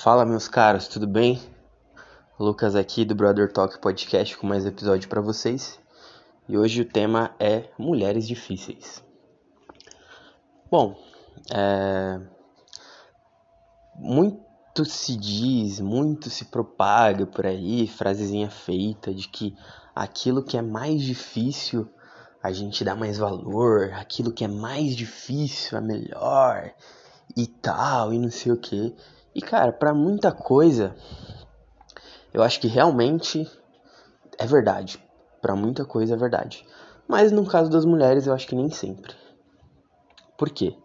Fala meus caros, tudo bem? Lucas aqui do Brother Talk Podcast com mais episódio para vocês. E hoje o tema é mulheres difíceis. Bom, é... muito se diz, muito se propaga por aí, frasezinha feita de que aquilo que é mais difícil a gente dá mais valor, aquilo que é mais difícil é melhor e tal, e não sei o que. E cara, para muita coisa, eu acho que realmente é verdade. Para muita coisa é verdade. Mas no caso das mulheres, eu acho que nem sempre. Por quê?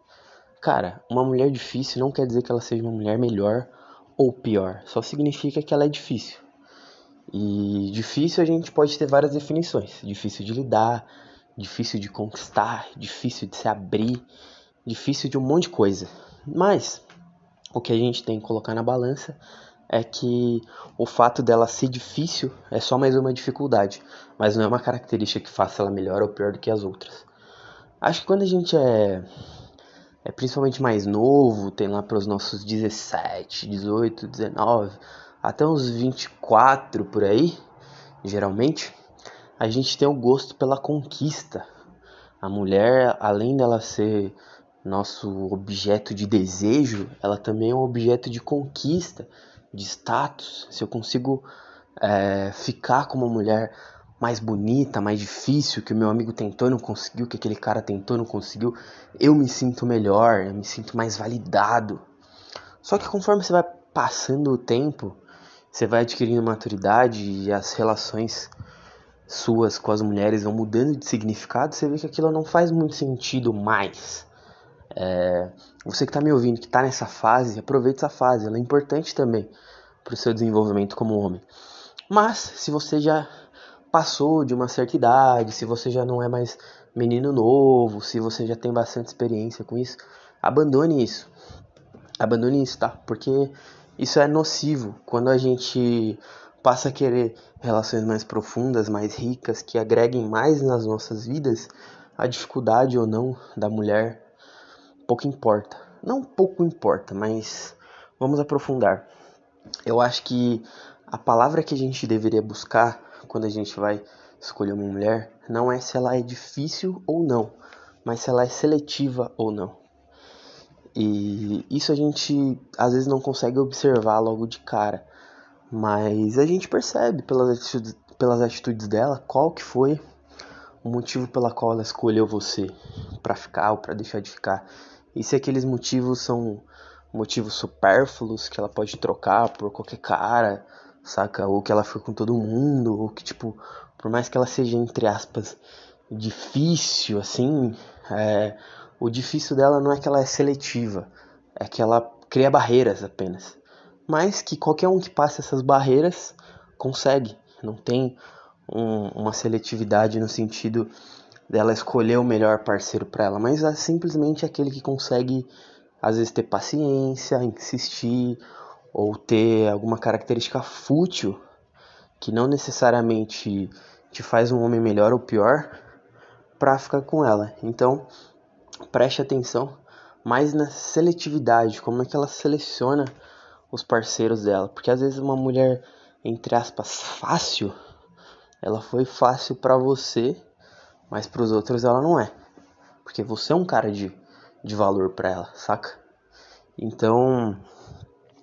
Cara, uma mulher difícil não quer dizer que ela seja uma mulher melhor ou pior. Só significa que ela é difícil. E difícil a gente pode ter várias definições. Difícil de lidar, difícil de conquistar, difícil de se abrir, difícil de um monte de coisa. Mas o que a gente tem que colocar na balança é que o fato dela ser difícil é só mais uma dificuldade, mas não é uma característica que faça ela melhor ou pior do que as outras. Acho que quando a gente é, é principalmente mais novo, tem lá para os nossos 17, 18, 19, até uns 24 por aí, geralmente, a gente tem o gosto pela conquista. A mulher, além dela ser nosso objeto de desejo, ela também é um objeto de conquista, de status. Se eu consigo é, ficar com uma mulher mais bonita, mais difícil, que o meu amigo tentou e não conseguiu, que aquele cara tentou e não conseguiu, eu me sinto melhor, eu me sinto mais validado. Só que conforme você vai passando o tempo, você vai adquirindo maturidade e as relações suas com as mulheres vão mudando de significado, você vê que aquilo não faz muito sentido mais. É, você que está me ouvindo, que está nessa fase, aproveite essa fase, ela é importante também para o seu desenvolvimento como homem. Mas se você já passou de uma certa idade, se você já não é mais menino novo, se você já tem bastante experiência com isso, abandone isso. Abandone isso, tá? Porque isso é nocivo quando a gente passa a querer relações mais profundas, mais ricas, que agreguem mais nas nossas vidas, a dificuldade ou não da mulher pouco importa. Não pouco importa, mas vamos aprofundar. Eu acho que a palavra que a gente deveria buscar quando a gente vai escolher uma mulher não é se ela é difícil ou não, mas se ela é seletiva ou não. E isso a gente às vezes não consegue observar logo de cara, mas a gente percebe pelas atitudes, pelas atitudes dela qual que foi o motivo pela qual ela escolheu você para ficar ou para deixar de ficar. E se aqueles motivos são motivos supérfluos que ela pode trocar por qualquer cara, saca? Ou que ela foi com todo mundo, ou que, tipo, por mais que ela seja, entre aspas, difícil, assim, é, o difícil dela não é que ela é seletiva, é que ela cria barreiras apenas. Mas que qualquer um que passe essas barreiras consegue, não tem um, uma seletividade no sentido dela escolher o melhor parceiro para ela, mas é simplesmente aquele que consegue às vezes ter paciência, insistir ou ter alguma característica fútil que não necessariamente te faz um homem melhor ou pior para ficar com ela. Então, preste atenção mais na seletividade, como é que ela seleciona os parceiros dela, porque às vezes uma mulher entre aspas fácil, ela foi fácil para você mas para os outros ela não é. Porque você é um cara de, de valor para ela, saca? Então,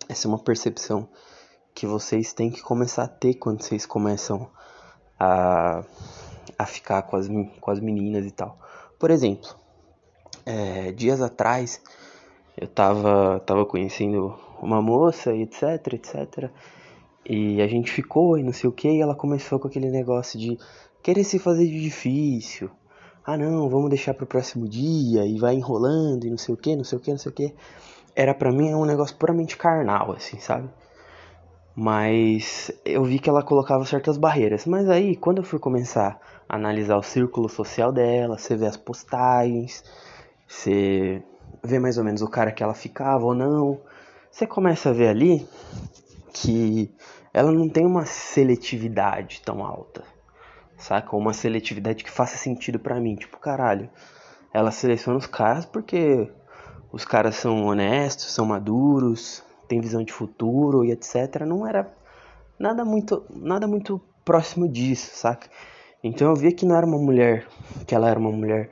essa é uma percepção que vocês têm que começar a ter quando vocês começam a, a ficar com as, com as meninas e tal. Por exemplo, é, dias atrás eu tava, tava conhecendo uma moça e etc, etc. E a gente ficou e não sei o que, e ela começou com aquele negócio de querer se fazer de difícil. Ah, não, vamos deixar para o próximo dia e vai enrolando e não sei o que, não sei o que, não sei o que. Era para mim um negócio puramente carnal, assim, sabe? Mas eu vi que ela colocava certas barreiras. Mas aí, quando eu fui começar a analisar o círculo social dela, você vê as postagens, você vê mais ou menos o cara que ela ficava ou não, você começa a ver ali que ela não tem uma seletividade tão alta saca? Uma seletividade que faça sentido para mim. Tipo, caralho, ela seleciona os caras porque os caras são honestos, são maduros, tem visão de futuro e etc. Não era nada muito, nada muito próximo disso, saca? Então eu via que não era uma mulher, que ela era uma mulher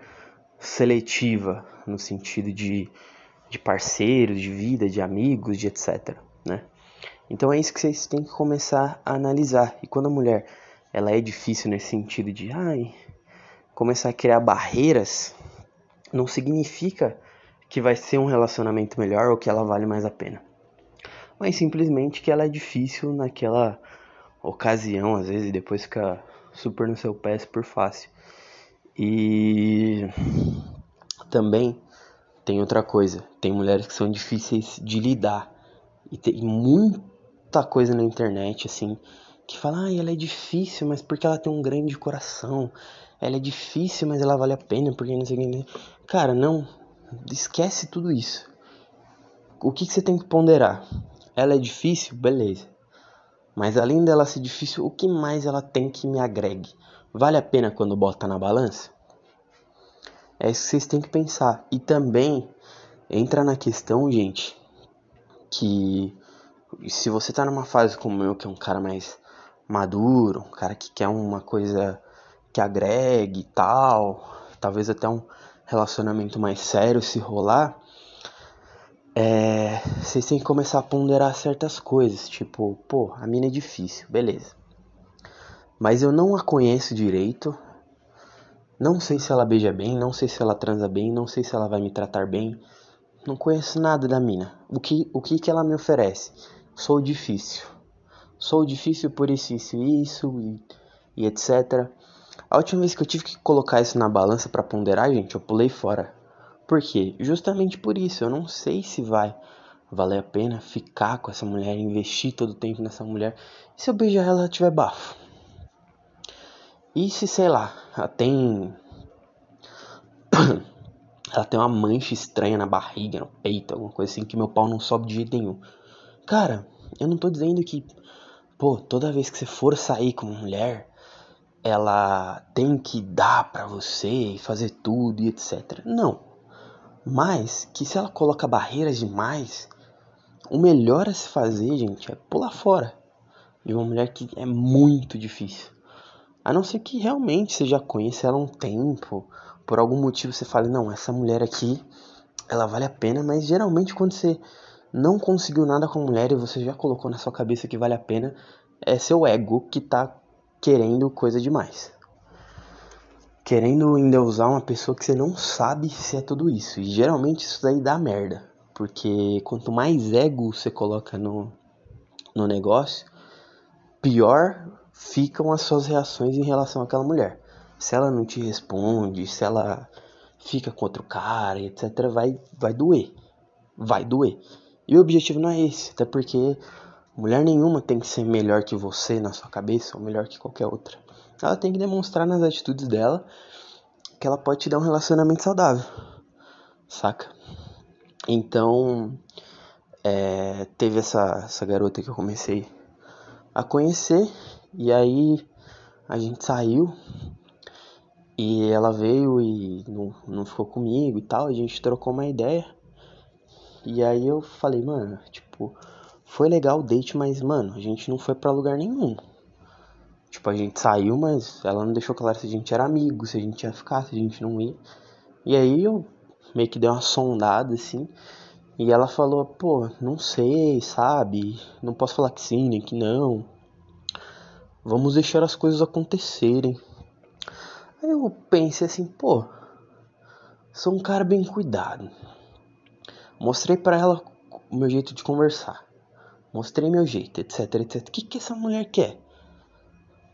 seletiva no sentido de, de parceiro, de vida, de amigos, de etc, né? Então é isso que vocês têm que começar a analisar. E quando a mulher ela é difícil nesse sentido de ai, começar a criar barreiras, não significa que vai ser um relacionamento melhor ou que ela vale mais a pena. Mas simplesmente que ela é difícil naquela ocasião, às vezes, e depois fica super no seu pé, super fácil. E também tem outra coisa, tem mulheres que são difíceis de lidar. E tem muita coisa na internet, assim, que fala, ah, ela é difícil, mas porque ela tem um grande coração. Ela é difícil, mas ela vale a pena, porque não sei o que. Cara, não, esquece tudo isso. O que, que você tem que ponderar? Ela é difícil? Beleza. Mas além dela ser difícil, o que mais ela tem que me agregue? Vale a pena quando bota na balança? É isso que vocês têm que pensar. E também entra na questão, gente, que se você tá numa fase como eu, que é um cara mais maduro, um cara que quer uma coisa que agregue e tal, talvez até um relacionamento mais sério se rolar, é, vocês têm que começar a ponderar certas coisas, tipo, pô, a mina é difícil, beleza. Mas eu não a conheço direito, não sei se ela beija bem, não sei se ela transa bem, não sei se ela vai me tratar bem, não conheço nada da mina. O que, o que, que ela me oferece? Sou difícil. Sou difícil por isso, isso, isso e, e etc. A última vez que eu tive que colocar isso na balança para ponderar, gente, eu pulei fora. Por quê? Justamente por isso, eu não sei se vai valer a pena ficar com essa mulher, investir todo o tempo nessa mulher. E se eu beijar ela, ela tiver bafo? E se, sei lá, ela tem. ela tem uma mancha estranha na barriga, no peito, alguma coisa assim, que meu pau não sobe de jeito nenhum. Cara, eu não tô dizendo que, pô, toda vez que você for sair com uma mulher, ela tem que dar para você e fazer tudo e etc. Não. Mas que se ela coloca barreiras demais, o melhor a se fazer, gente, é pular fora de uma mulher que é muito difícil. A não ser que realmente você já conheça ela há um tempo, por algum motivo você fale, não, essa mulher aqui, ela vale a pena, mas geralmente quando você não conseguiu nada com a mulher e você já colocou na sua cabeça que vale a pena, é seu ego que tá querendo coisa demais. Querendo endeusar uma pessoa que você não sabe se é tudo isso. E geralmente isso daí dá merda. Porque quanto mais ego você coloca no, no negócio, pior ficam as suas reações em relação àquela mulher. Se ela não te responde, se ela fica contra o cara, etc., vai, vai doer. Vai doer. E o objetivo não é esse, até porque Mulher nenhuma tem que ser melhor que você na sua cabeça ou melhor que qualquer outra. Ela tem que demonstrar nas atitudes dela que ela pode te dar um relacionamento saudável, saca? Então, é, teve essa, essa garota que eu comecei a conhecer e aí a gente saiu e ela veio e não, não ficou comigo e tal, a gente trocou uma ideia. E aí eu falei, mano, tipo, foi legal o date, mas, mano, a gente não foi para lugar nenhum. Tipo, a gente saiu, mas ela não deixou claro se a gente era amigo, se a gente ia ficar, se a gente não ia. E aí eu meio que dei uma sondada, assim. E ela falou, pô, não sei, sabe? Não posso falar que sim, nem que não. Vamos deixar as coisas acontecerem. Aí eu pensei assim, pô, sou um cara bem cuidado. Mostrei para ela o meu jeito de conversar mostrei meu jeito, etc, etc. O que, que essa mulher quer?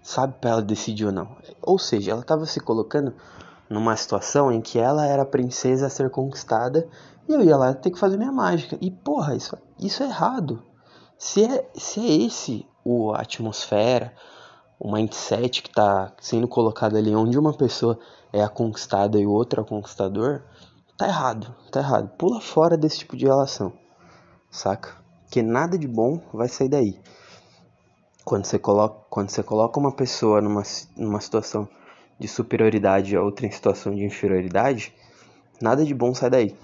Sabe para ela decidir ou não. Ou seja, ela estava se colocando numa situação em que ela era a princesa a ser conquistada e eu ia lá ter que fazer minha mágica. E porra, isso, isso é errado. Se é, se é esse o, a atmosfera, o mindset que está sendo colocado ali, onde uma pessoa é a conquistada e o outro é o conquistador, tá errado, tá errado. Pula fora desse tipo de relação, saca? que nada de bom vai sair daí. Quando você coloca, quando você coloca uma pessoa numa, numa situação de superioridade a outra em situação de inferioridade, nada de bom sai daí.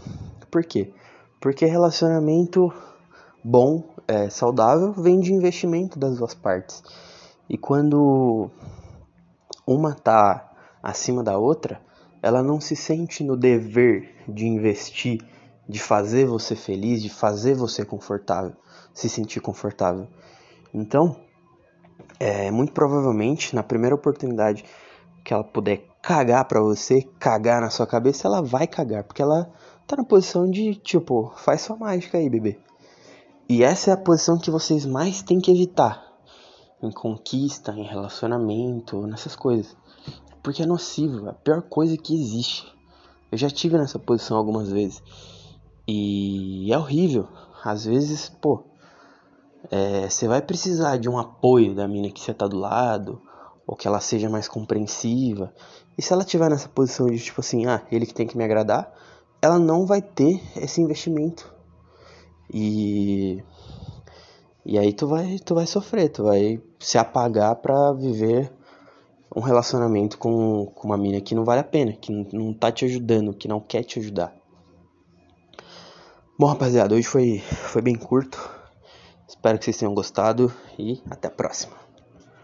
Por quê? Porque relacionamento bom, é, saudável, vem de investimento das duas partes. E quando uma tá acima da outra, ela não se sente no dever de investir, de fazer você feliz, de fazer você confortável, se sentir confortável. Então, é, muito provavelmente, na primeira oportunidade que ela puder cagar pra você, cagar na sua cabeça, ela vai cagar, porque ela tá na posição de, tipo, faz sua mágica aí, bebê. E essa é a posição que vocês mais têm que evitar em conquista, em relacionamento, nessas coisas. Porque é nocivo, é a pior coisa que existe. Eu já tive nessa posição algumas vezes. E é horrível. Às vezes, pô, é, você vai precisar de um apoio da mina que você tá do lado, ou que ela seja mais compreensiva. E se ela tiver nessa posição de tipo assim, ah, ele que tem que me agradar, ela não vai ter esse investimento. E e aí tu vai tu vai sofrer, tu vai se apagar para viver um relacionamento com, com uma mina que não vale a pena, que não, tá te ajudando, que não quer te ajudar. Bom, rapaziada, hoje foi foi bem curto. Espero que vocês tenham gostado e até a próxima.